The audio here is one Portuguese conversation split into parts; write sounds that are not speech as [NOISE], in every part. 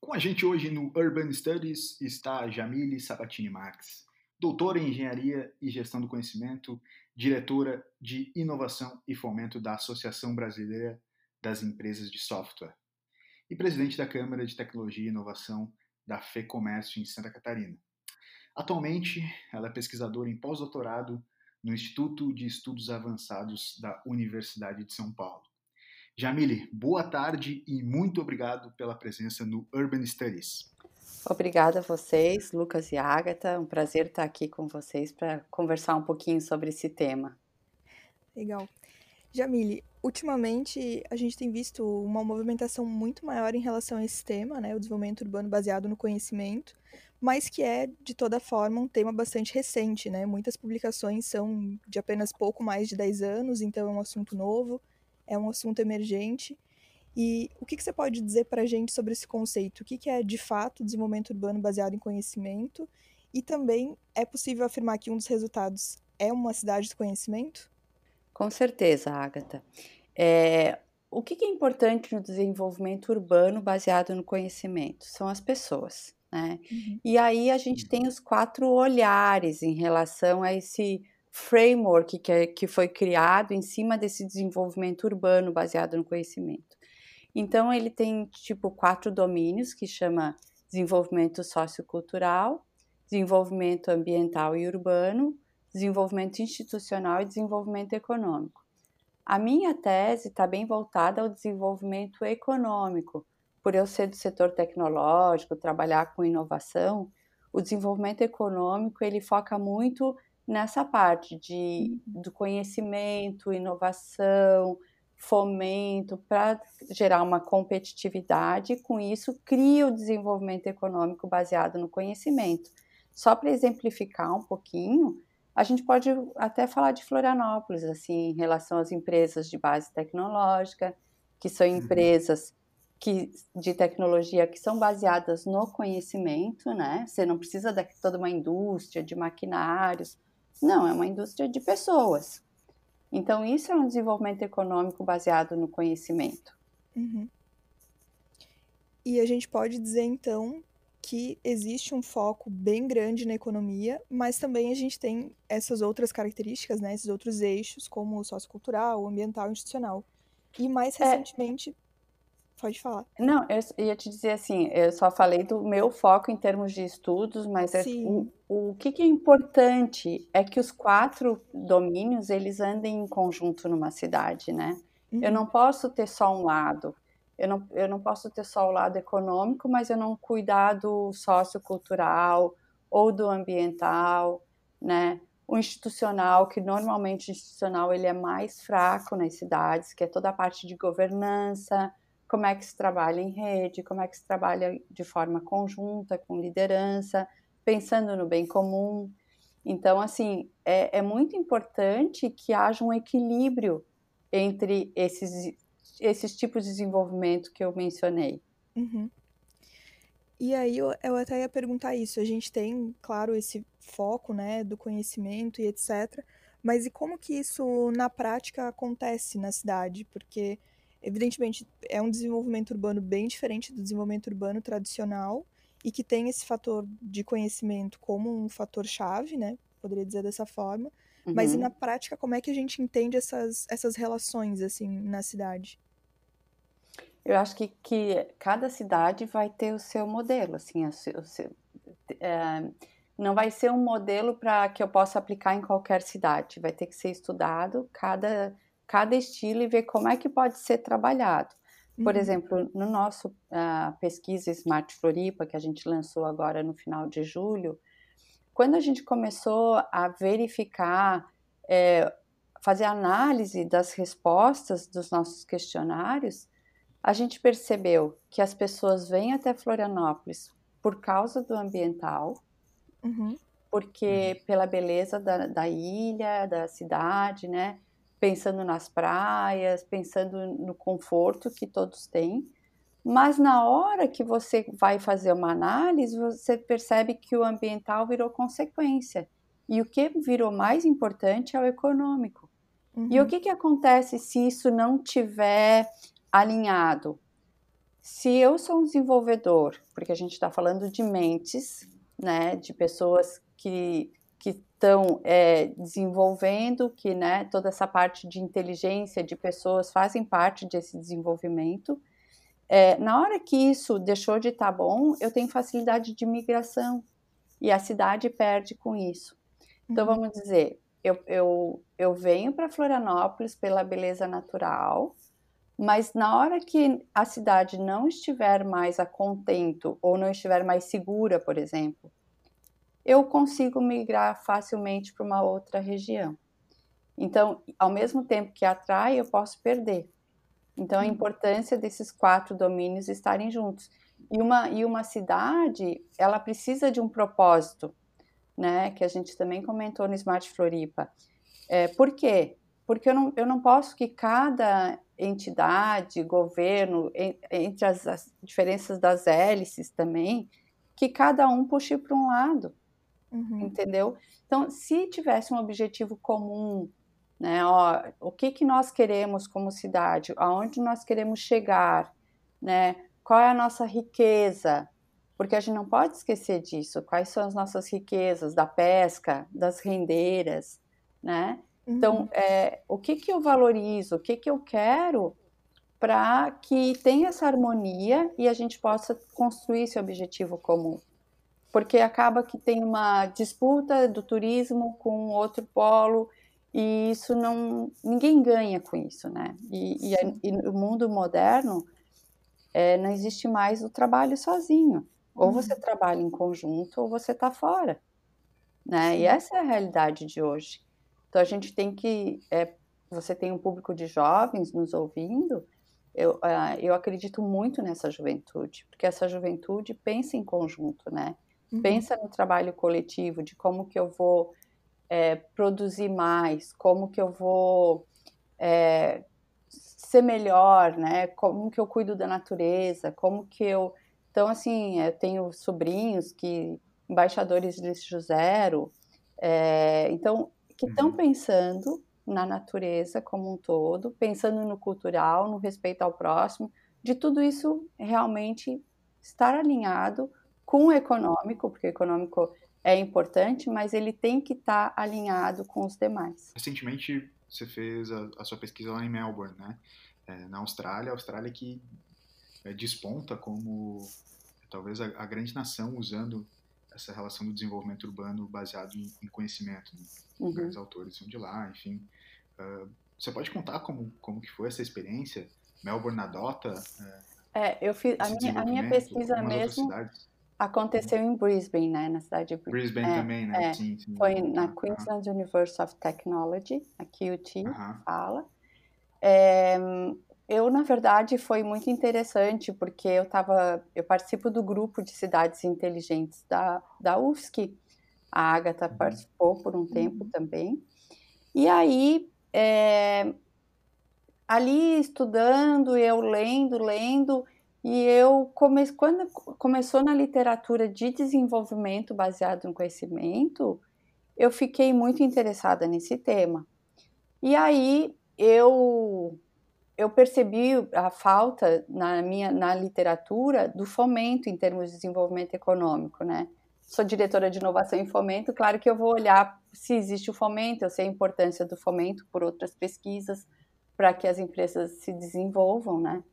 Com a gente hoje no Urban Studies está Jamile Sabatini Marques, doutora em Engenharia e Gestão do Conhecimento, diretora de Inovação e Fomento da Associação Brasileira das Empresas de Software e presidente da Câmara de Tecnologia e Inovação da FEComércio em Santa Catarina. Atualmente, ela é pesquisadora em pós-doutorado no Instituto de Estudos Avançados da Universidade de São Paulo. Jamile, boa tarde e muito obrigado pela presença no Urban Studies. Obrigada a vocês, Lucas e Agatha. Um prazer estar aqui com vocês para conversar um pouquinho sobre esse tema. Legal. Jamile, ultimamente a gente tem visto uma movimentação muito maior em relação a esse tema, né, o desenvolvimento urbano baseado no conhecimento, mas que é, de toda forma, um tema bastante recente, né? Muitas publicações são de apenas pouco mais de 10 anos, então é um assunto novo, é um assunto emergente. E o que, que você pode dizer para a gente sobre esse conceito? O que, que é, de fato, desenvolvimento urbano baseado em conhecimento? E também é possível afirmar que um dos resultados é uma cidade do conhecimento? Com certeza, Agatha. É, o que é importante no desenvolvimento urbano baseado no conhecimento? São as pessoas. Né? Uhum. E aí a gente tem os quatro olhares em relação a esse framework que, é, que foi criado em cima desse desenvolvimento urbano baseado no conhecimento. Então ele tem tipo quatro domínios que chama desenvolvimento sociocultural, desenvolvimento ambiental e urbano, desenvolvimento institucional e desenvolvimento econômico. A minha tese está bem voltada ao desenvolvimento econômico. Por eu ser do setor tecnológico, trabalhar com inovação, o desenvolvimento econômico ele foca muito nessa parte de, do conhecimento, inovação, fomento para gerar uma competitividade e com isso cria o desenvolvimento econômico baseado no conhecimento. Só para exemplificar um pouquinho, a gente pode até falar de Florianópolis, assim, em relação às empresas de base tecnológica, que são uhum. empresas que, de tecnologia que são baseadas no conhecimento, né? Você não precisa de toda uma indústria de maquinários, não, é uma indústria de pessoas. Então, isso é um desenvolvimento econômico baseado no conhecimento. Uhum. E a gente pode dizer, então, que existe um foco bem grande na economia, mas também a gente tem essas outras características, né, esses outros eixos, como o sociocultural, o ambiental e institucional. E mais é. recentemente. É... Pode falar. Não, eu ia te dizer assim, eu só falei do meu foco em termos de estudos, mas é, o, o que, que é importante é que os quatro domínios, eles andem em conjunto numa cidade, né? Uhum. Eu não posso ter só um lado. Eu não, eu não posso ter só o lado econômico, mas eu não cuidar do sociocultural ou do ambiental, né? O institucional, que normalmente institucional ele é mais fraco nas cidades, que é toda a parte de governança, como é que se trabalha em rede, como é que se trabalha de forma conjunta, com liderança, pensando no bem comum. Então, assim, é, é muito importante que haja um equilíbrio entre esses esses tipos de desenvolvimento que eu mencionei. Uhum. E aí eu, eu até ia perguntar isso. A gente tem, claro, esse foco, né, do conhecimento e etc. Mas e como que isso na prática acontece na cidade? Porque evidentemente é um desenvolvimento urbano bem diferente do desenvolvimento urbano tradicional e que tem esse fator de conhecimento como um fator chave, né? Poderia dizer dessa forma. Uhum. Mas e uhum. na prática, como é que a gente entende essas, essas relações assim na cidade? Eu acho que, que cada cidade vai ter o seu modelo, assim, o seu, o seu, é, não vai ser um modelo para que eu possa aplicar em qualquer cidade. Vai ter que ser estudado cada, cada estilo e ver como é que pode ser trabalhado. Por uhum. exemplo, no nosso uh, pesquisa Smart Floripa, que a gente lançou agora no final de julho, quando a gente começou a verificar, é, fazer análise das respostas dos nossos questionários, a gente percebeu que as pessoas vêm até Florianópolis por causa do ambiental, uhum. porque uhum. pela beleza da, da, ilha, da cidade, né? Pensando nas praias, pensando no conforto que todos têm. Mas na hora que você vai fazer uma análise, você percebe que o ambiental virou consequência. E o que virou mais importante é o econômico. Uhum. E o uhum. que, que acontece se isso não tiver alinhado? Se eu sou um desenvolvedor, porque a gente está falando de mentes, né, de pessoas que que estão é, desenvolvendo, que né, toda essa parte de inteligência de pessoas fazem parte desse desenvolvimento. É, na hora que isso deixou de estar tá bom, eu tenho facilidade de migração e a cidade perde com isso. Então, uhum. vamos dizer, eu, eu, eu venho para Florianópolis pela beleza natural, mas na hora que a cidade não estiver mais a contento ou não estiver mais segura, por exemplo, eu consigo migrar facilmente para uma outra região. Então, ao mesmo tempo que atrai, eu posso perder. Então, a uhum. importância desses quatro domínios estarem juntos. E uma, e uma cidade, ela precisa de um propósito, né? Que a gente também comentou no Smart Floripa. É, por quê? Porque eu não, eu não posso que cada entidade, governo, entre as, as diferenças das hélices também, que cada um puxe para um lado, uhum. entendeu? Então, se tivesse um objetivo comum, né, ó, o que, que nós queremos como cidade, aonde nós queremos chegar, né, qual é a nossa riqueza, porque a gente não pode esquecer disso, quais são as nossas riquezas? Da pesca, das rendeiras, né? Então, uhum. é, o que, que eu valorizo, o que, que eu quero para que tenha essa harmonia e a gente possa construir esse objetivo comum. Porque acaba que tem uma disputa do turismo com outro polo e isso não ninguém ganha com isso, né? E, e, e no mundo moderno é, não existe mais o trabalho sozinho. Ou uhum. você trabalha em conjunto ou você está fora, né? E essa é a realidade de hoje. Então a gente tem que, é, você tem um público de jovens nos ouvindo, eu, uh, eu acredito muito nessa juventude, porque essa juventude pensa em conjunto, né? Uhum. Pensa no trabalho coletivo, de como que eu vou é, produzir mais, como que eu vou é, ser melhor, né? Como que eu cuido da natureza, como que eu... Então, assim, eu tenho sobrinhos que... embaixadores de lixo zero, é, então, que estão uhum. pensando na natureza como um todo, pensando no cultural, no respeito ao próximo, de tudo isso realmente estar alinhado com o econômico, porque o econômico é importante, mas ele tem que estar alinhado com os demais. Recentemente você fez a, a sua pesquisa lá em Melbourne, né? É, na Austrália, a Austrália que é, desponta como talvez a, a, grande nação usando essa relação do desenvolvimento urbano baseado em, em conhecimento. Né? Uhum. Grandes autores são de lá, enfim. Uh, você pode contar como, como que foi essa experiência? Melbourne adota? É, é eu fiz a minha, a minha pesquisa mesmo aconteceu em Brisbane, né, na cidade de Brisbane. Brisbane é, também, né? É, sim, sim. Foi na Queensland uh -huh. University of Technology, a QUT, uh -huh. fala. É, eu, na verdade, foi muito interessante porque eu tava, eu participo do grupo de cidades inteligentes da, da UFSC. A Agatha uhum. participou por um tempo uhum. também. E aí, é, ali estudando, eu lendo, lendo, e eu come, quando começou na literatura de desenvolvimento baseado no conhecimento, eu fiquei muito interessada nesse tema. E aí eu eu percebi a falta na minha na literatura do fomento em termos de desenvolvimento econômico, né? Sou diretora de inovação e fomento, claro que eu vou olhar se existe o fomento, eu sei a importância do fomento por outras pesquisas para que as empresas se desenvolvam, né?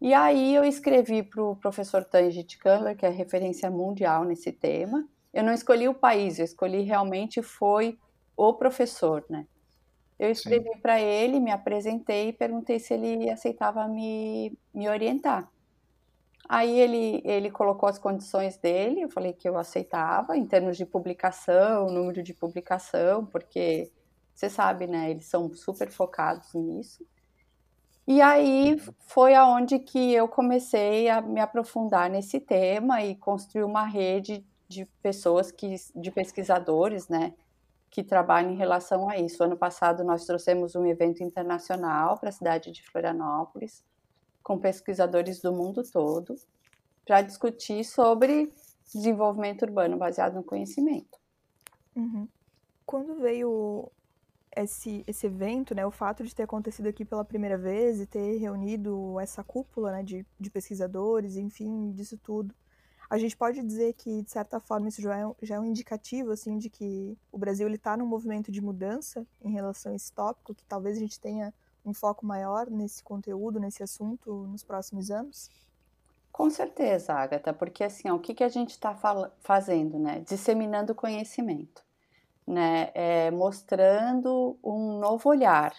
E aí eu escrevi para o professor Tanjit Candler, que é referência mundial nesse tema. Eu não escolhi o país, eu escolhi realmente foi o professor, né? Eu escrevi para ele, me apresentei e perguntei se ele aceitava me, me orientar. Aí ele, ele colocou as condições dele, eu falei que eu aceitava, em termos de publicação, número de publicação, porque você sabe, né, eles são super focados nisso. E aí foi aonde que eu comecei a me aprofundar nesse tema e construir uma rede de pessoas que, de pesquisadores, né, que trabalham em relação a isso. Ano passado nós trouxemos um evento internacional para a cidade de Florianópolis, com pesquisadores do mundo todo, para discutir sobre desenvolvimento urbano baseado no conhecimento. Uhum. Quando veio esse, esse evento, né, o fato de ter acontecido aqui pela primeira vez e ter reunido essa cúpula né, de, de pesquisadores, enfim, disso tudo, a gente pode dizer que, de certa forma, isso já é, já é um indicativo assim, de que o Brasil está num movimento de mudança em relação a esse tópico, que talvez a gente tenha um foco maior nesse conteúdo, nesse assunto nos próximos anos? Com certeza, Agatha, porque assim, ó, o que, que a gente está fazendo, né? Disseminando conhecimento, né? É, mostrando um novo olhar,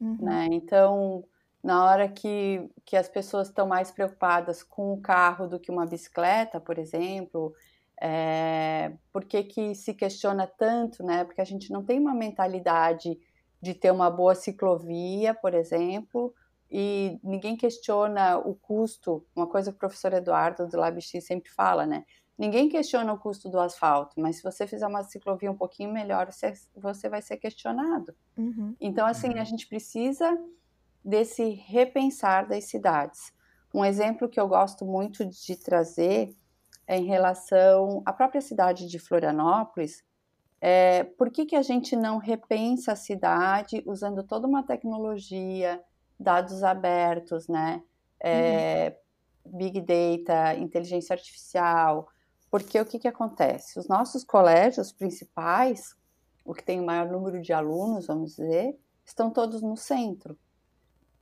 uhum. né? Então, na hora que, que as pessoas estão mais preocupadas com o carro do que uma bicicleta, por exemplo, é, por que, que se questiona tanto, né? Porque a gente não tem uma mentalidade de ter uma boa ciclovia, por exemplo, e ninguém questiona o custo, uma coisa que o professor Eduardo do LabX sempre fala, né? Ninguém questiona o custo do asfalto, mas se você fizer uma ciclovia um pouquinho melhor, você, você vai ser questionado. Uhum. Então, assim, a uhum. gente precisa desse repensar das cidades. Um exemplo que eu gosto muito de trazer é em relação à própria cidade de Florianópolis. É, por que, que a gente não repensa a cidade usando toda uma tecnologia, dados abertos, né? É, uhum. Big Data, inteligência artificial, porque o que, que acontece? Os nossos colégios principais, o que tem o maior número de alunos, vamos dizer, estão todos no centro.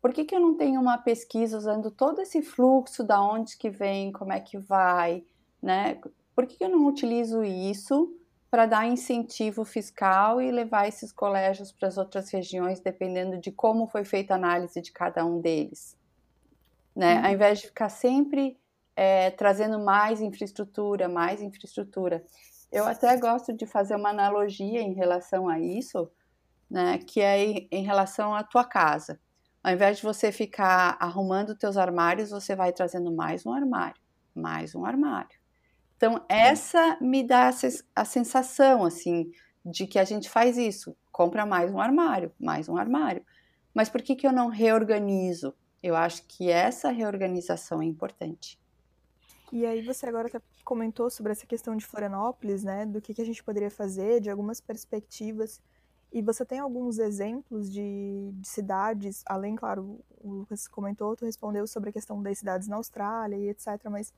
Por que, que eu não tenho uma pesquisa usando todo esse fluxo, da onde que vem, como é que vai, né? Por que, que eu não utilizo isso para dar incentivo fiscal e levar esses colégios para as outras regiões, dependendo de como foi feita a análise de cada um deles. Né? Uhum. Ao invés de ficar sempre é, trazendo mais infraestrutura, mais infraestrutura. Eu até gosto de fazer uma analogia em relação a isso, né, que é em relação à tua casa. Ao invés de você ficar arrumando teus armários, você vai trazendo mais um armário, mais um armário. Então, essa me dá a sensação, assim, de que a gente faz isso. Compra mais um armário, mais um armário. Mas por que, que eu não reorganizo? Eu acho que essa reorganização é importante. E aí você agora comentou sobre essa questão de Florianópolis, né? Do que, que a gente poderia fazer, de algumas perspectivas. E você tem alguns exemplos de, de, cidades, além, claro, o Lucas comentou, tu respondeu sobre a questão das cidades na Austrália e etc. Mas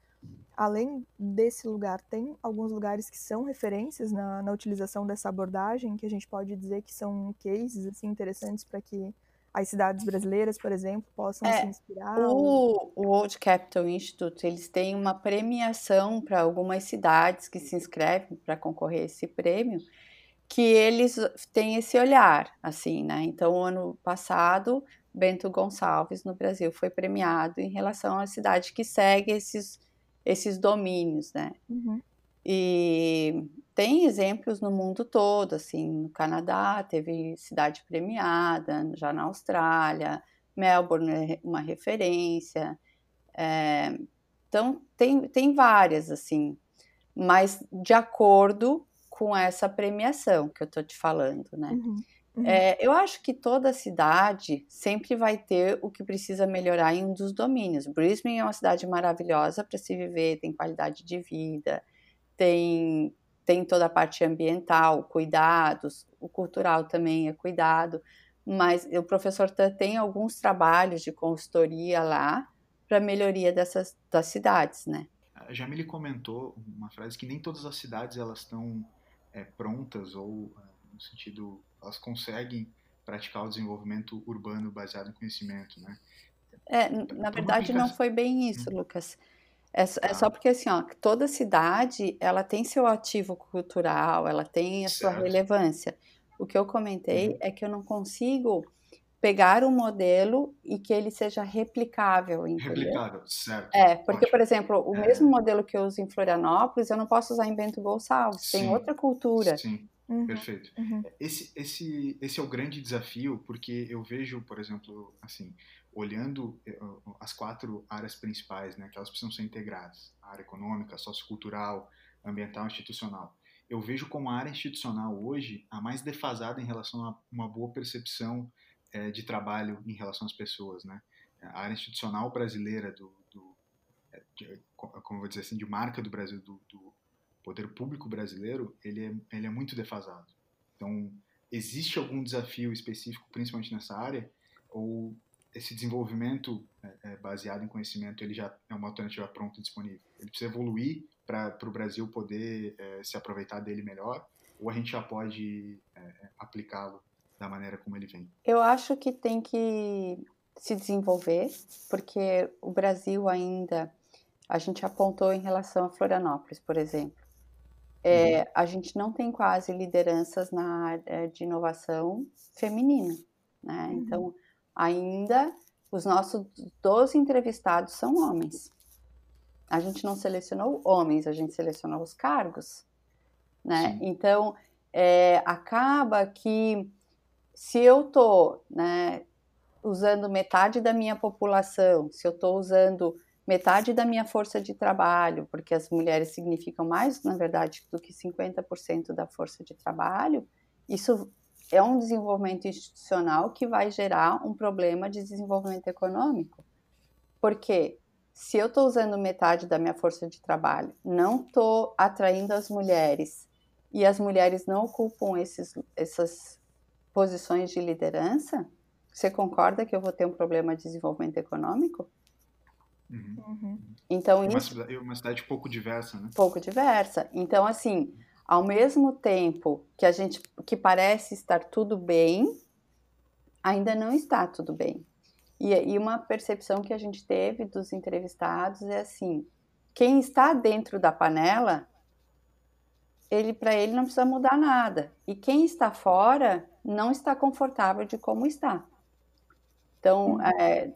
além desse lugar, tem alguns lugares que são referências na, na utilização dessa abordagem, que a gente pode dizer que são cases assim, interessantes para que as cidades brasileiras, por exemplo, possam é, se inspirar? O, o World Capital Institute, eles têm uma premiação para algumas cidades que se inscrevem para concorrer a esse prêmio, que eles têm esse olhar, assim, né? Então, ano passado, Bento Gonçalves, no Brasil, foi premiado em relação à cidade que segue esses esses domínios, né? Uhum. E tem exemplos no mundo todo, assim, no Canadá teve cidade premiada, já na Austrália, Melbourne é uma referência, é, então tem, tem várias, assim, mas de acordo com essa premiação que eu tô te falando, né? Uhum. Uhum. É, eu acho que toda cidade sempre vai ter o que precisa melhorar em um dos domínios. Brisbane é uma cidade maravilhosa para se viver, tem qualidade de vida, tem, tem toda a parte ambiental, cuidados, o cultural também é cuidado, mas o professor tem alguns trabalhos de consultoria lá para melhoria dessas das cidades, né? A Jamile comentou uma frase que nem todas as cidades elas estão é, prontas ou no sentido elas conseguem praticar o desenvolvimento urbano baseado em conhecimento, né? É, na verdade não foi bem isso, hum. Lucas. É, é, só porque assim, ó, toda cidade ela tem seu ativo cultural, ela tem a certo. sua relevância. O que eu comentei uhum. é que eu não consigo pegar um modelo e que ele seja replicável, entendeu? Replicável, certo. É, porque, Ótimo. por exemplo, o é. mesmo modelo que eu uso em Florianópolis, eu não posso usar em Bento Gonçalves, Sim. tem outra cultura. Sim. Uhum, Perfeito. Uhum. Esse, esse, esse é o grande desafio, porque eu vejo, por exemplo, assim, olhando eh, as quatro áreas principais, né, que elas precisam ser integradas, a área econômica, sociocultural, ambiental institucional. Eu vejo como a área institucional hoje a mais defasada em relação a uma boa percepção é, de trabalho em relação às pessoas, né? A área institucional brasileira do, do eh, de, como vou dizer assim, de marca do Brasil, do, do poder público brasileiro, ele é, ele é muito defasado. Então, existe algum desafio específico, principalmente nessa área? Ou esse desenvolvimento é, é, baseado em conhecimento ele já é uma alternativa pronta disponível? Ele precisa evoluir para o Brasil poder é, se aproveitar dele melhor? Ou a gente já pode é, é, aplicá-lo da maneira como ele vem? Eu acho que tem que se desenvolver, porque o Brasil ainda, a gente apontou em relação a Florianópolis, por exemplo, é, uhum. a gente não tem quase lideranças na área de inovação feminina, né? Uhum. Então, ainda os nossos 12 entrevistados são homens. A gente não selecionou homens, a gente selecionou os cargos, né? Sim. Então, é, acaba que se eu tô, né, usando metade da minha população, se eu estou usando metade da minha força de trabalho, porque as mulheres significam mais, na verdade, do que 50% da força de trabalho, isso é um desenvolvimento institucional que vai gerar um problema de desenvolvimento econômico. Porque se eu estou usando metade da minha força de trabalho, não estou atraindo as mulheres e as mulheres não ocupam esses, essas posições de liderança, você concorda que eu vou ter um problema de desenvolvimento econômico? Uhum. uhum. Então, uma, isso... cidade, uma cidade pouco diversa, né? Pouco diversa. Então, assim, ao mesmo tempo que a gente que parece estar tudo bem, ainda não está tudo bem. E, e uma percepção que a gente teve dos entrevistados é assim: quem está dentro da panela, ele para ele não precisa mudar nada. E quem está fora não está confortável de como está. Então, uhum. é,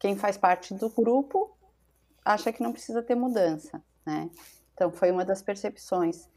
quem faz parte do grupo acha que não precisa ter mudança, né? Então, foi uma das percepções.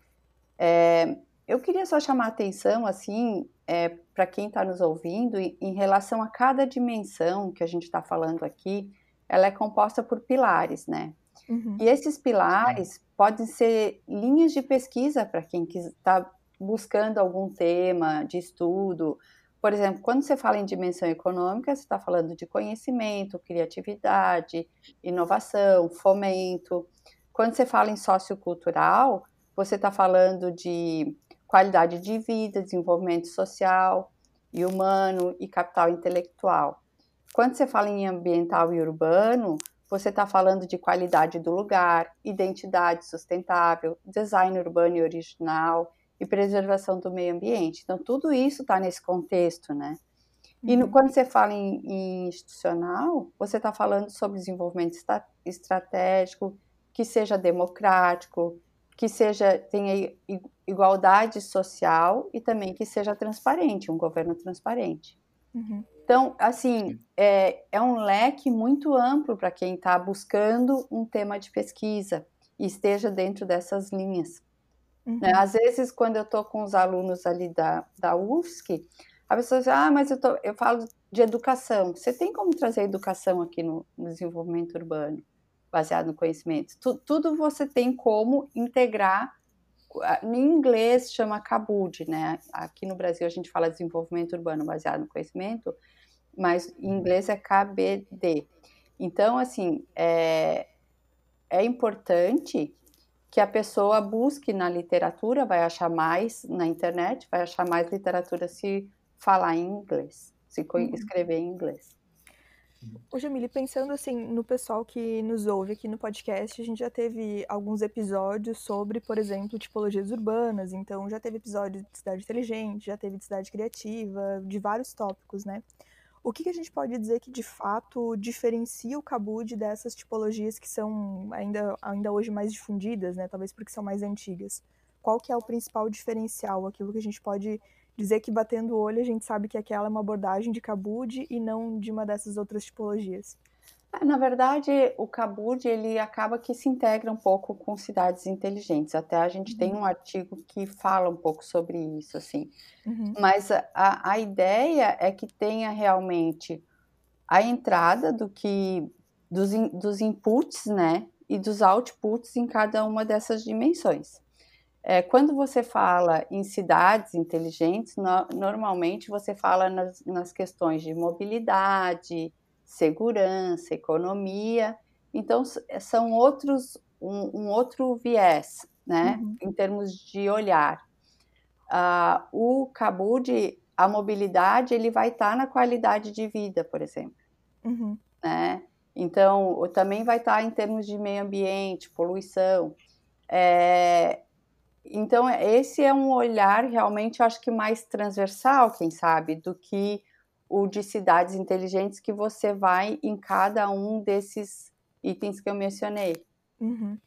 É, eu queria só chamar a atenção, assim, é, para quem está nos ouvindo, em, relação a cada dimensão que a gente está falando aqui, ela é composta por pilares, né? Uhum. E esses pilares podem ser linhas de pesquisa para quem está buscando algum tema de estudo, por exemplo, quando você fala em dimensão econômica, você está falando de conhecimento, criatividade, inovação, fomento. Quando você fala em sociocultural, você está falando de qualidade de vida, desenvolvimento social e humano e capital intelectual. Quando você fala em ambiental e urbano, você está falando de qualidade do lugar, identidade sustentável, design urbano e original, e preservação do meio ambiente. Então, tudo isso está nesse contexto, né? E no, uhum. quando você fala em, em institucional, você está falando sobre desenvolvimento estratégico, que seja democrático, que seja tenha igualdade social e também que seja transparente, um governo transparente. Uhum. Então, assim, é, é um leque muito amplo para quem está buscando um tema de pesquisa e esteja dentro dessas linhas. Uhum. Né? Às vezes, quando eu estou com os alunos ali da, da UFSC, a pessoa diz, ah, mas eu, tô, eu falo de educação. Você tem como trazer educação aqui no, no desenvolvimento urbano, baseado no conhecimento? Tu, tudo você tem como integrar. Em inglês chama CABUD, né? Aqui no Brasil a gente fala desenvolvimento urbano baseado no conhecimento, mas em inglês é KBD. Então, assim, é, é importante que a pessoa busque na literatura, vai achar mais na internet, vai achar mais literatura se falar em inglês, se uhum. escrever em inglês. Ô Jamile, pensando assim no pessoal que nos ouve aqui no podcast, a gente já teve alguns episódios sobre, por exemplo, tipologias urbanas, então já teve episódio de cidade inteligente, já teve de cidade criativa, de vários tópicos, né? O que, que, a gente pode dizer que de fato diferencia o Kabud dessas tipologias que são ainda, ainda hoje mais difundidas, né? Talvez porque são mais antigas. Qual que é o principal diferencial? Aquilo que a gente pode dizer que batendo o olho a gente sabe que aquela é uma abordagem de Kabud e não de uma dessas outras tipologias. É, na verdade, o Kabud ele acaba que se integra um pouco com cidades inteligentes. Até a gente uhum. tem um artigo que fala um pouco sobre isso, assim. Uhum. Mas a, a ideia é que tenha realmente a entrada do que dos, dos inputs, né, e dos outputs em cada uma dessas dimensões. É, quando você fala em cidades inteligentes, no, normalmente você fala nas, nas questões de mobilidade, segurança, economia. Então, são outros, um, um outro viés, né, uhum. em termos de olhar. Uh, o Kabud, a mobilidade ele vai estar tá na qualidade de vida, por exemplo. Uhum. Né? Então, também vai estar tá em termos de meio ambiente, poluição. É, então, esse é um olhar realmente, acho que mais transversal, quem sabe, do que o de cidades inteligentes que você vai em cada um desses itens que eu mencionei. Uhum.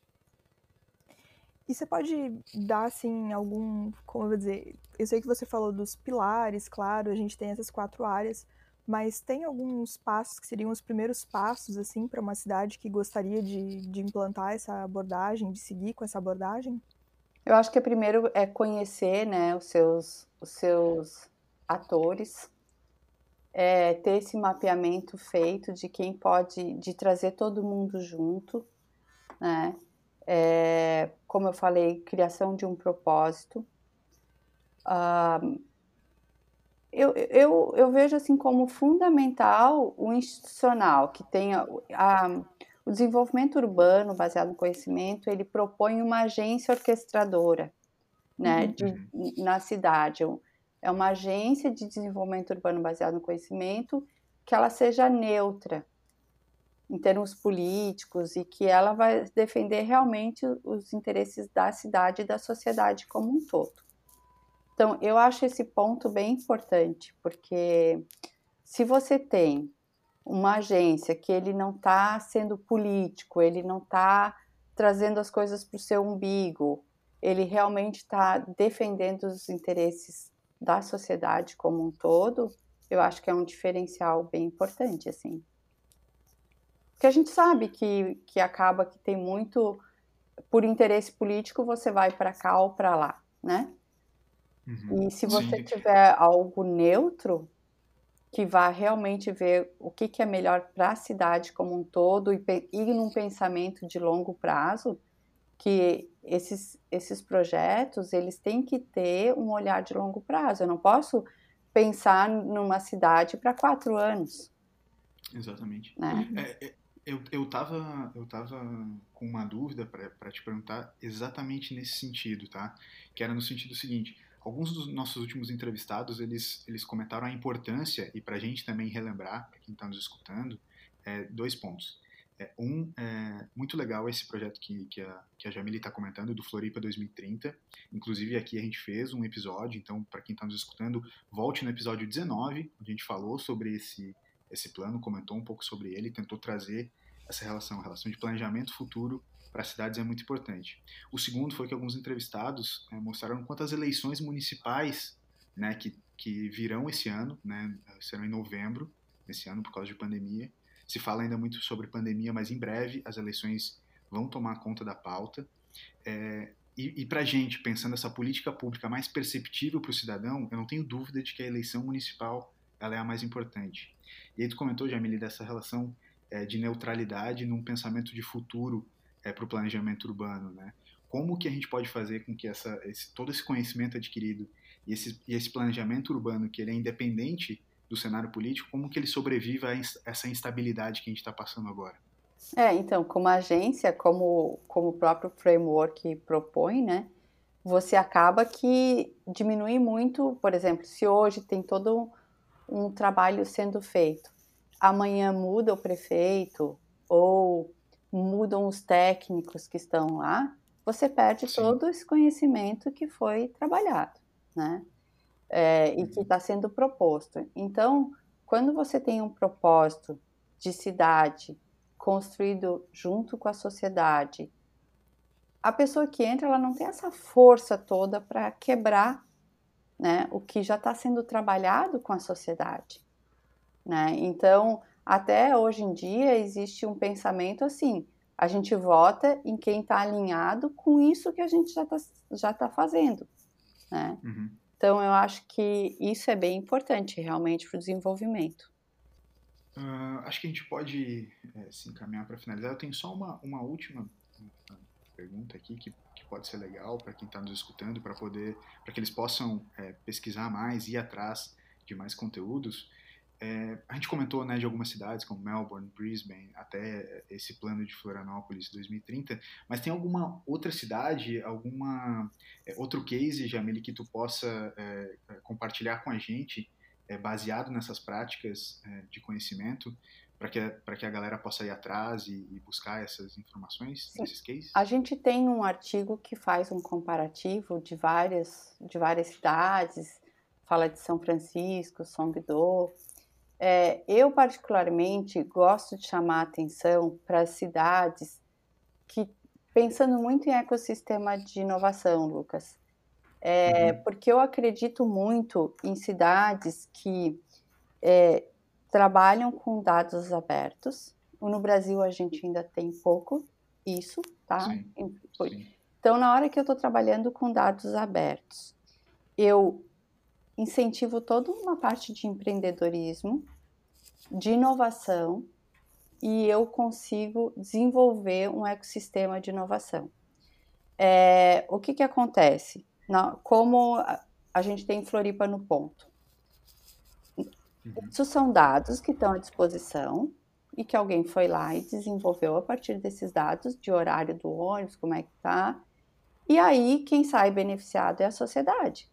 E você pode dar, assim, algum, como eu vou dizer, eu sei que você falou dos pilares, claro, a gente tem essas quatro áreas, mas tem alguns passos que seriam os primeiros passos, assim, para uma cidade que gostaria de, de implantar essa abordagem, de seguir com essa abordagem? Eu acho que primeiro é conhecer, né, os seus, os seus atores, é, ter esse mapeamento feito de quem pode, de trazer todo mundo junto, né, é, como eu falei, criação de um propósito. Ah, eu, eu, eu vejo assim como fundamental o institucional, que tenha a, o desenvolvimento urbano baseado no conhecimento, ele propõe uma agência orquestradora né, de, uhum. na cidade. É uma agência de desenvolvimento urbano baseado no conhecimento que ela seja neutra, em termos políticos e que ela vai defender realmente os interesses da cidade e da sociedade como um todo. Então, eu acho esse ponto bem importante, porque se você tem uma agência que ele não está sendo político, ele não está trazendo as coisas para o seu umbigo, ele realmente está defendendo os interesses da sociedade como um todo, eu acho que é um diferencial bem importante, assim. Porque a gente sabe que, que acaba que tem muito, por interesse político, você vai para cá ou para lá, né? Uhum, e se você sim. tiver algo neutro, que vá realmente ver o que, que é melhor para a cidade como um todo e ir num pensamento de longo prazo, que esses, esses projetos, eles têm que ter um olhar de longo prazo. Eu não posso pensar numa cidade para quatro anos. Exatamente. Né? É, é, eu, eu, tava, eu tava com uma dúvida para te perguntar exatamente nesse sentido, tá? Que era no sentido seguinte, alguns dos nossos últimos entrevistados, eles, eles comentaram a importância, e para a gente também relembrar, para quem está nos escutando, é, dois pontos. É, um, é muito legal esse projeto que, que a, que a Jamile está comentando, do Floripa 2030. Inclusive, aqui a gente fez um episódio, então, para quem está nos escutando, volte no episódio 19, onde a gente falou sobre esse, esse plano, comentou um pouco sobre ele, tentou trazer essa relação, relação de planejamento futuro para as cidades é muito importante. O segundo foi que alguns entrevistados é, mostraram quantas eleições municipais né, que, que virão esse ano, né, serão em novembro, esse ano por causa de pandemia. Se fala ainda muito sobre pandemia, mas em breve as eleições vão tomar conta da pauta. É, e, e para a gente, pensando essa política pública mais perceptível para o cidadão, eu não tenho dúvida de que a eleição municipal ela é a mais importante. E aí tu comentou, Jamile, dessa relação é, de neutralidade num pensamento de futuro é, para o planejamento urbano, né? Como que a gente pode fazer com que essa, esse, todo esse conhecimento adquirido e esse, e esse planejamento urbano, que ele é independente do cenário político, como que ele sobreviva a essa instabilidade que a gente está passando agora? É, então, como agência, como, como o próprio framework propõe, né? Você acaba que diminui muito, por exemplo, se hoje tem todo um trabalho sendo feito. Amanhã muda o prefeito ou mudam os técnicos que estão lá, você perde Sim. todo esse conhecimento que foi trabalhado, né? É, e que está uhum. sendo proposto. Então, quando você tem um propósito de cidade construído junto com a sociedade, a pessoa que entra, ela não tem essa força toda para quebrar né, o que já está sendo trabalhado com a sociedade. Né? Então, até hoje em dia existe um pensamento assim: a gente vota em quem está alinhado com isso que a gente já está já tá fazendo. Né? Uhum. Então, eu acho que isso é bem importante realmente para o desenvolvimento. Uh, acho que a gente pode é, se encaminhar para finalizar. Eu tenho só uma, uma última pergunta aqui que pode ser legal para quem está nos escutando, para poder, para que eles possam é, pesquisar mais, ir atrás de mais conteúdos. É, a gente comentou né, de algumas cidades como Melbourne, Brisbane, até esse plano de Florianópolis 2030, mas tem alguma outra cidade, alguma é, outro case, Jamile, que tu possa é, compartilhar com a gente, é, baseado nessas práticas é, de conhecimento, para que, que a galera possa ir atrás e, e buscar essas informações, Sim. esses cases? A gente tem um artigo que faz um comparativo de várias, de várias cidades, fala de São Francisco, São Guidô, é, eu, particularmente, gosto de chamar a atenção para as cidades que, pensando muito em ecossistema de inovação, Lucas, é, uhum. porque eu acredito muito em cidades que é, trabalham com dados abertos. No Brasil, a gente ainda tem pouco isso, tá? Sim, sim. Então, na hora que eu estou trabalhando com dados abertos, eu incentivo toda uma parte de empreendedorismo, de inovação, e eu consigo desenvolver um ecossistema de inovação. É, o que, que acontece? Na, como a gente tem Floripa no ponto. Isso são dados que estão à disposição e que alguém foi lá e desenvolveu a partir desses dados de horário do ônibus, como é que tá. E aí quem sai beneficiado é a sociedade.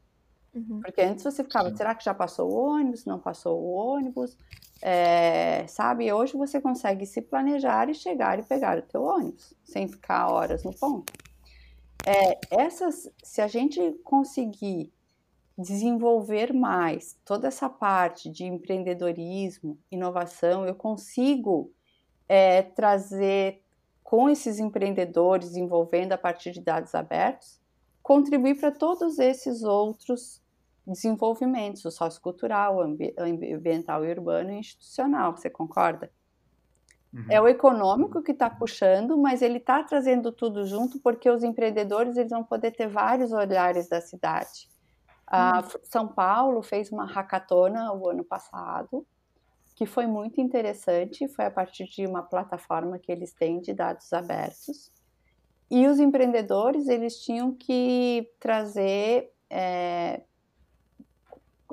Uhum. Porque antes você ficava, Sim. será que já passou o ônibus? Não passou o ônibus? É, sabe, hoje você consegue se planejar e chegar e pegar o teu ônibus, sem ficar horas no ponto. É, essas, se a gente conseguir desenvolver mais toda essa parte de empreendedorismo, inovação, eu consigo é, trazer com esses empreendedores, desenvolvendo a partir de dados abertos, contribuir para todos esses outros desenvolvimentos, o sociocultural, ambiental e urbano e institucional, você concorda? Uhum. É o econômico que está puxando, mas ele está trazendo tudo junto porque os empreendedores eles vão poder ter vários olhares da cidade. Uhum. São Paulo fez uma hackathona o ano passado, que foi muito interessante, foi a partir de uma plataforma que eles têm de dados abertos. E os empreendedores eles tinham que trazer é,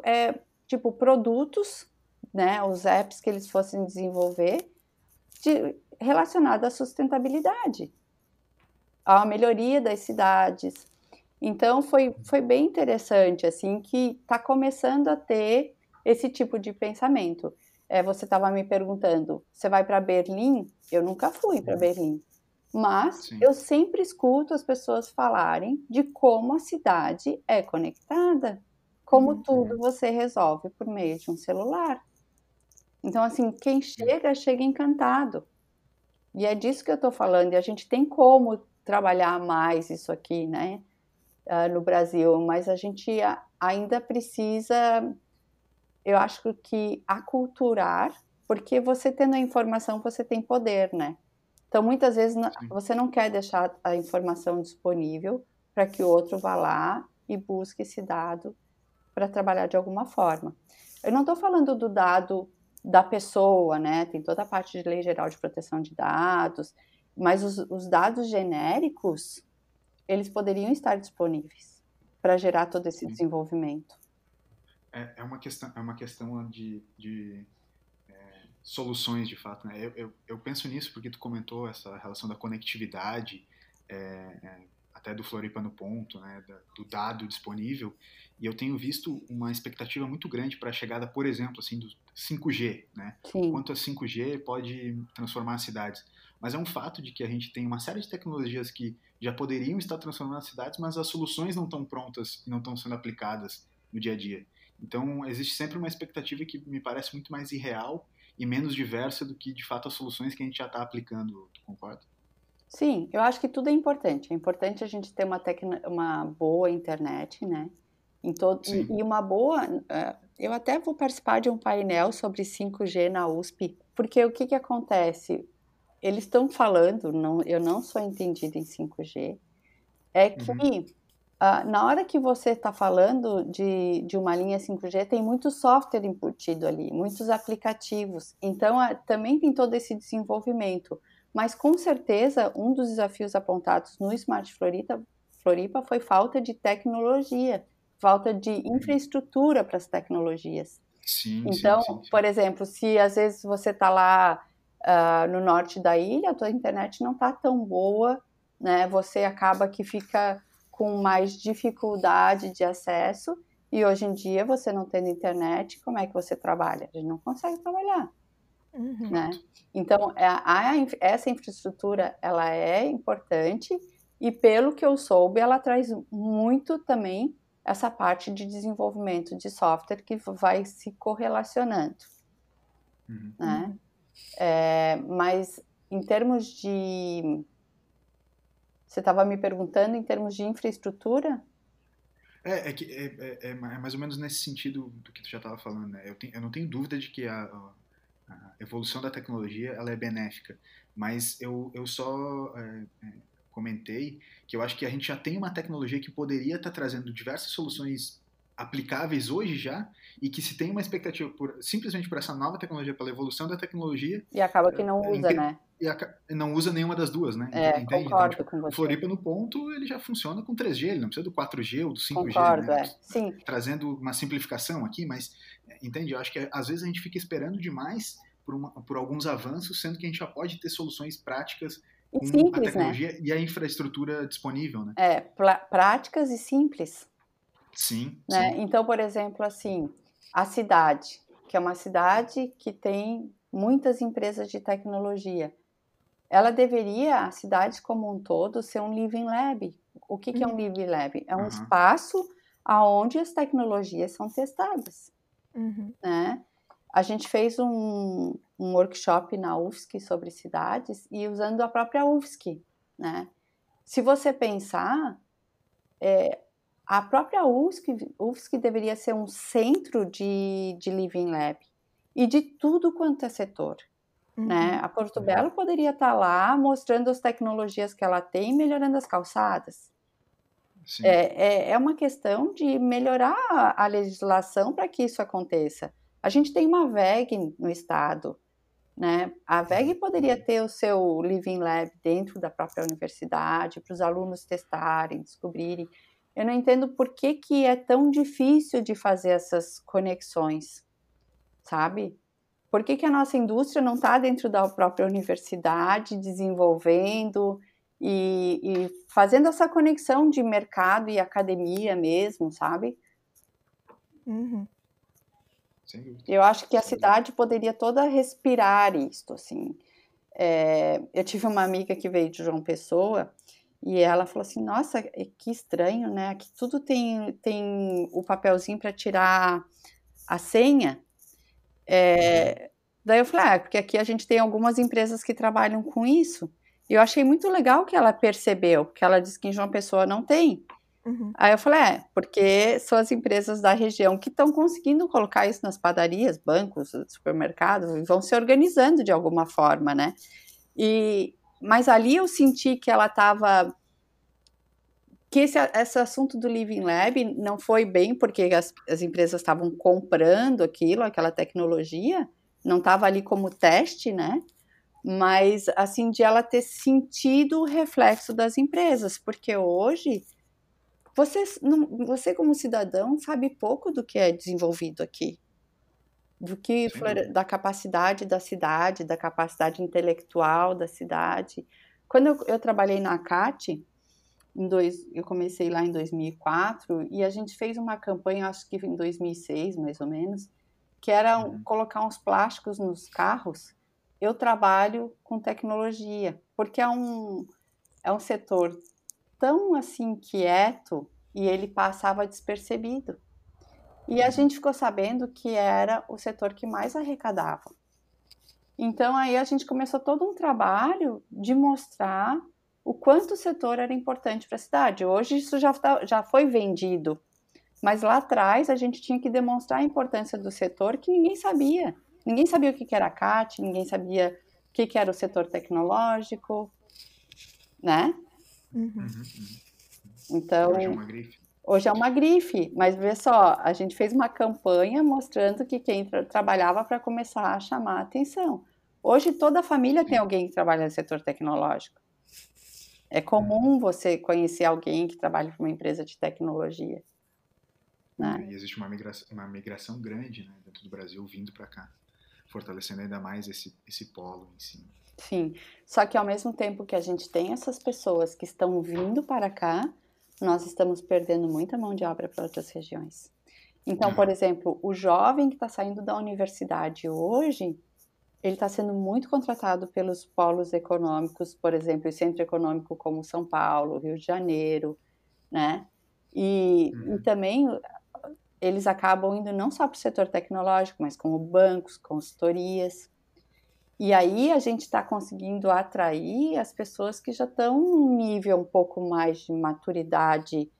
é, tipo produtos, né, os apps que eles fossem desenvolver de, relacionado à sustentabilidade, à melhoria das cidades. Então foi, foi bem interessante assim que está começando a ter esse tipo de pensamento. É, você estava me perguntando, você vai para Berlim? Eu nunca fui para Berlim, mas Sim. eu sempre escuto as pessoas falarem de como a cidade é conectada. Como uhum. tudo você resolve por meio de um celular. Então, assim, quem chega, chega encantado. E é disso que eu estou falando. E a gente tem como trabalhar mais isso aqui, né, uh, no Brasil, mas a gente ainda precisa, eu acho que aculturar, porque você tendo a informação, você tem poder, né? Então, muitas vezes, você não quer deixar a informação disponível para que o outro vá lá e busque esse dado para trabalhar de alguma forma. Eu não estou falando do dado da pessoa, né? Tem toda a parte de lei geral de proteção de dados, mas os, os dados genéricos eles poderiam estar disponíveis para gerar todo esse desenvolvimento. É, é, uma questão, é uma questão de, de é, soluções, de fato. Né? Eu, eu, eu, penso nisso porque tu comentou essa relação da conectividade, é, é até do Floripa no ponto, né, do dado disponível, e eu tenho visto uma expectativa muito grande para a chegada, por exemplo, assim, do 5G, né? Sim. Quanto a 5G pode transformar as cidades. Mas é um fato de que a gente tem uma série de tecnologias que já poderiam estar transformando as cidades, mas as soluções não estão prontas e não estão sendo aplicadas no dia a dia. Então, existe sempre uma expectativa que me parece muito mais irreal e menos diversa do que, de fato, as soluções que a gente já está aplicando. Tu concorda? Sim, eu acho que tudo é importante. É importante a gente ter uma, uma boa internet, né? Em todo, e, e, uma boa. Uh, eu até vou participar de um painel sobre 5G na USP, porque o que, que acontece? Eles estão falando, não, eu não sou entendida em 5G, é que uhum. uh, na hora que você está falando de, de uma linha 5G, tem muito software embutido ali, muitos aplicativos. Então, uh, também tem todo esse desenvolvimento. Mas com certeza, um dos desafios apontados no Smart Floripa, Floripa foi falta de tecnologia, falta de infraestrutura para as tecnologias. Sim, então, sim, sim, por exemplo, se às vezes você está lá uh, no norte da ilha, a tua internet não está tão boa, né? Você acaba que fica com mais dificuldade de acesso e hoje em dia você não tendo internet, como é que você trabalha? A gente não consegue trabalhar, uhum. né? Então, é, a, a, essa infraestrutura, ela é importante e pelo que eu soube, ela traz muito também essa parte de desenvolvimento de software que vai se correlacionando, uhum. né? É, mas em termos de você estava me perguntando em termos de infraestrutura? É, é, que, é, é, é, mais ou menos nesse sentido do que tu já estava falando. Né? Eu, tenho, eu, não tenho dúvida de que a, a, evolução da tecnologia ela é benéfica, mas eu, eu só é, é, comentei que eu acho que a gente já tem uma tecnologia que poderia estar tá trazendo diversas soluções aplicáveis hoje já e que se tem uma expectativa por simplesmente por essa nova tecnologia, pela evolução da tecnologia. E acaba que não usa, né? E não usa nenhuma das duas, né? É, Entende? concordo então, tipo, com você. Floripa no ponto, ele já funciona com 3G, ele não precisa do 4G ou do 5G, concordo, né? É. Sim. Trazendo uma simplificação aqui, mas entende? Eu acho que às vezes a gente fica esperando demais por, uma, por alguns avanços, sendo que a gente já pode ter soluções práticas com simples, a né? tecnologia né? e a infraestrutura disponível, né? É, práticas e simples. Sim, né? sim. Então, por exemplo, assim, a cidade, que é uma cidade que tem muitas empresas de tecnologia. Ela deveria, a cidade como um todo, ser um living lab. O que, que é um uhum. living lab? É um uhum. espaço aonde as tecnologias são testadas. Uhum. Né? A gente fez um, um workshop na UFSC sobre cidades e usando a própria UFSC. Né? Se você pensar, é, a própria UFSC, UFSC deveria ser um centro de, de Living Lab e de tudo quanto é setor. Né? Uhum. Né? A Porto Belo poderia estar lá mostrando as tecnologias que ela tem, melhorando as calçadas. É, é, é, uma questão de melhorar a legislação para que isso aconteça. A gente tem uma VEG no estado, né? A VEG uhum. poderia ter o seu Living Lab dentro da própria universidade, para os alunos testarem, descobrirem. Eu não entendo por que, que é tão difícil de fazer essas conexões, sabe? Por que, que a nossa indústria não está dentro da própria universidade, desenvolvendo e, e fazendo essa conexão de mercado e academia mesmo, sabe? Uhum. Eu acho que a cidade poderia toda respirar isto, assim. É, eu tive uma amiga que veio de João Pessoa e ela falou assim: Nossa, é que estranho, né? Aqui tudo tem, tem o papelzinho para tirar a senha. É, daí eu falei: Ah, porque aqui a gente tem algumas empresas que trabalham com isso. E eu achei muito legal que ela percebeu, porque ela disse que em João Pessoa não tem. Uhum. Aí eu falei: É, porque são as empresas da região que estão conseguindo colocar isso nas padarias, bancos, supermercados, e vão se organizando de alguma forma, né? E, mas ali eu senti que ela estava que esse, esse assunto do Living Lab não foi bem porque as, as empresas estavam comprando aquilo, aquela tecnologia, não estava ali como teste, né? Mas assim de ela ter sentido o reflexo das empresas, porque hoje você, não, você como cidadão sabe pouco do que é desenvolvido aqui do que da capacidade da cidade, da capacidade intelectual da cidade. Quando eu, eu trabalhei na CAT, em dois, eu comecei lá em 2004 e a gente fez uma campanha, acho que em 2006 mais ou menos, que era uhum. colocar uns plásticos nos carros. Eu trabalho com tecnologia, porque é um, é um setor tão assim quieto e ele passava despercebido. E a gente ficou sabendo que era o setor que mais arrecadava. Então aí a gente começou todo um trabalho de mostrar o quanto o setor era importante para a cidade. Hoje isso já, tá, já foi vendido, mas lá atrás a gente tinha que demonstrar a importância do setor que ninguém sabia. Ninguém sabia o que era a CAT, ninguém sabia o que era o setor tecnológico, né? Uhum. uhum, uhum. Então, Hoje é uma grife. Hoje é uma grife, mas vê só, a gente fez uma campanha mostrando que quem tra trabalhava para começar a chamar a atenção. Hoje toda a família tem alguém que trabalha no setor tecnológico. É comum você conhecer alguém que trabalha para uma empresa de tecnologia. Né? E existe uma migração, uma migração grande né, dentro do Brasil vindo para cá, fortalecendo ainda mais esse, esse polo em si. Sim, só que ao mesmo tempo que a gente tem essas pessoas que estão vindo para cá, nós estamos perdendo muita mão de obra para outras regiões. Então, por exemplo, o jovem que está saindo da universidade hoje, ele está sendo muito contratado pelos polos econômicos, por exemplo, o centro econômico como São Paulo, Rio de Janeiro, né? E, uhum. e também eles acabam indo não só para o setor tecnológico, mas como bancos, consultorias. E aí a gente está conseguindo atrair as pessoas que já estão num nível um pouco mais de maturidade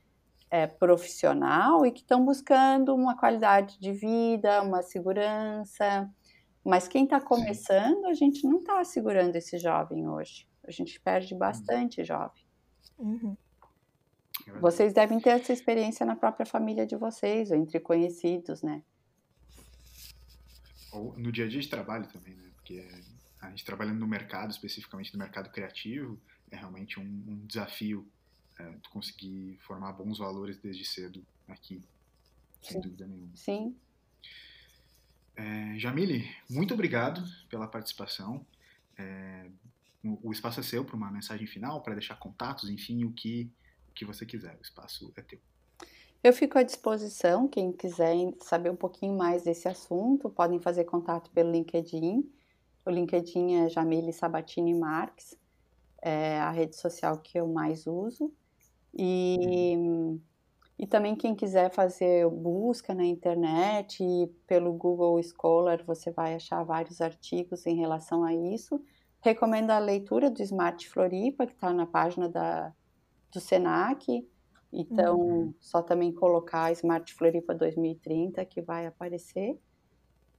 é, profissional e que estão buscando uma qualidade de vida, uma segurança. Mas quem está começando, a gente não está segurando esse jovem hoje. A gente perde uhum. bastante jovem. Uhum. É vocês devem ter essa experiência na própria família de vocês, ou entre conhecidos, né? Ou no dia a dia de trabalho também, né? Porque a gente trabalhando no mercado, especificamente no mercado criativo, é realmente um, um desafio é, conseguir formar bons valores desde cedo aqui, sem Sim. dúvida nenhuma. Sim. É, Jamile, muito obrigado pela participação. É, o, o, espaço é seu para uma mensagem final, para deixar contatos, enfim, o que, que você quiser. O espaço é teu. Eu fico à disposição. Quem quiser saber um pouquinho mais desse assunto, podem fazer contato pelo LinkedIn. O LinkedIn é Jamile Sabatini Marques, é a rede social que eu mais uso. E, e também quem quiser fazer busca na internet, pelo Google Scholar, você vai achar vários artigos em relação a isso. Recomendo a leitura do Smart Floripa, que está na página da, do SENAC. Então, uhum. só também colocar Smart Floripa 2030 que vai aparecer.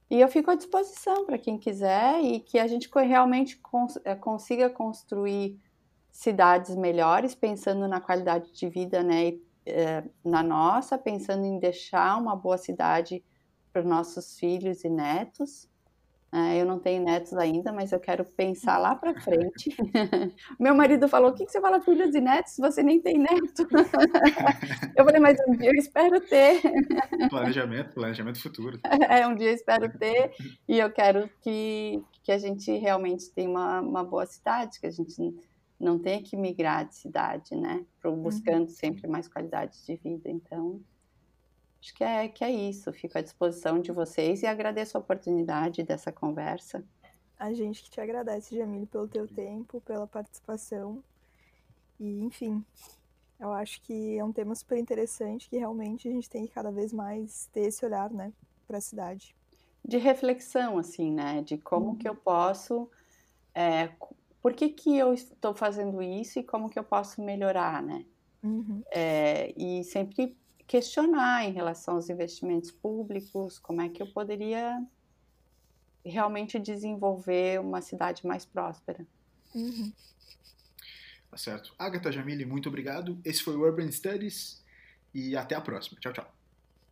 E eu fico à disposição para quem quiser e que a gente realmente cons eh, consiga construir cidades melhores, pensando na qualidade de vida, né, e, é, na nossa, pensando em deixar uma boa cidade para os nossos filhos e netos. É, eu não tenho netos ainda, mas eu quero pensar lá para frente. [LAUGHS] Meu marido falou: o que, que você fala filhos e netos? Você nem tem neto. [LAUGHS] eu falei: mas um dia eu espero ter. [LAUGHS] planejamento, planejamento futuro. É, um dia eu espero ter e eu quero que, que a gente realmente tenha uma, uma boa cidade, que a gente não tenha que migrar de cidade, né? Buscando uhum. sempre mais qualidade de vida. Então, Acho que é, que é isso. Fico à disposição de vocês e agradeço a oportunidade dessa conversa. A gente que te agradece, Jamile, pelo teu tempo, pela participação. E, enfim, eu acho que é um tema super interessante que realmente a gente tem que cada vez mais ter esse olhar, né, para a cidade. De reflexão, assim, né, de como uhum. que eu posso, é, por que que eu estou fazendo isso e como que eu posso melhorar, né? Uhum. É, e sempre questionar em relação aos investimentos públicos, como é que eu poderia realmente desenvolver uma cidade mais próspera. Uhum. Tá certo. Agatha Jamile, muito obrigado. Esse foi o Urban Studies e até a próxima. Tchau, tchau.